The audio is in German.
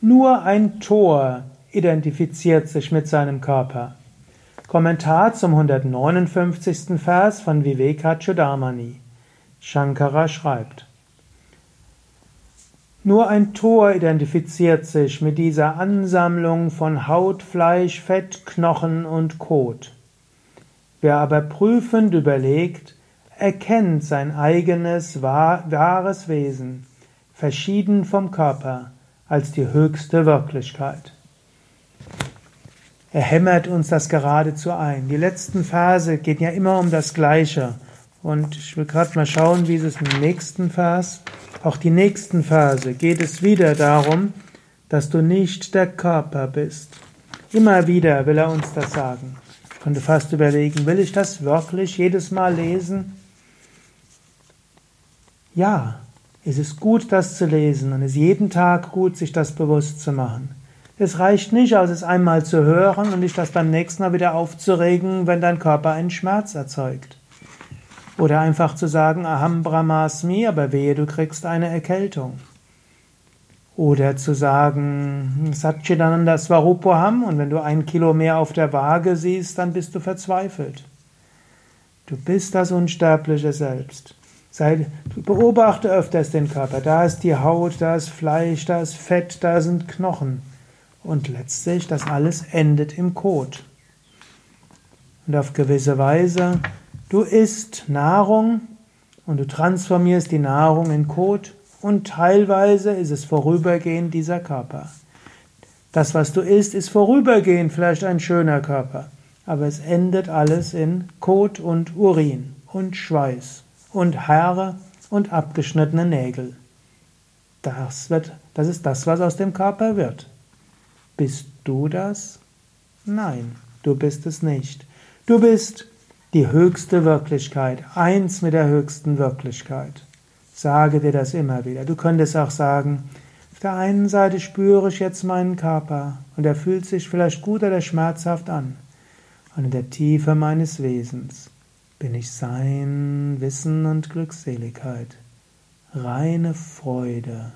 Nur ein Tor identifiziert sich mit seinem Körper. Kommentar zum 159. Vers von Vivekachudamani. Shankara schreibt, nur ein Tor identifiziert sich mit dieser Ansammlung von Haut, Fleisch, Fett, Knochen und Kot. Wer aber prüfend überlegt, erkennt sein eigenes wahres Wesen, verschieden vom Körper, als die höchste Wirklichkeit. Er hämmert uns das geradezu ein. Die letzten Verse gehen ja immer um das Gleiche. Und ich will gerade mal schauen, wie es im nächsten Vers, auch die nächsten Verse, geht es wieder darum, dass du nicht der Körper bist. Immer wieder will er uns das sagen. Ich konnte fast überlegen, will ich das wirklich jedes Mal lesen? Ja, es ist gut, das zu lesen und es ist jeden Tag gut, sich das bewusst zu machen. Es reicht nicht aus, es einmal zu hören und dich das beim nächsten Mal wieder aufzuregen, wenn dein Körper einen Schmerz erzeugt. Oder einfach zu sagen, Aham Brahmasmi, aber wehe, du kriegst eine Erkältung. Oder zu sagen, Satchidananda Svarupoham, und wenn du ein Kilo mehr auf der Waage siehst, dann bist du verzweifelt. Du bist das unsterbliche Selbst. Beobachte öfters den Körper. Da ist die Haut, da ist Fleisch, da ist Fett, da sind Knochen. Und letztlich, das alles endet im Kot. Und auf gewisse Weise, du isst Nahrung und du transformierst die Nahrung in Kot und teilweise ist es vorübergehend dieser Körper. Das, was du isst, ist vorübergehend vielleicht ein schöner Körper, aber es endet alles in Kot und Urin und Schweiß und Haare und abgeschnittene Nägel. Das, wird, das ist das, was aus dem Körper wird. Bist du das? Nein, du bist es nicht. Du bist die höchste Wirklichkeit, eins mit der höchsten Wirklichkeit. Sage dir das immer wieder. Du könntest auch sagen, auf der einen Seite spüre ich jetzt meinen Körper und er fühlt sich vielleicht gut oder schmerzhaft an. Und in der Tiefe meines Wesens bin ich Sein, Wissen und Glückseligkeit, reine Freude,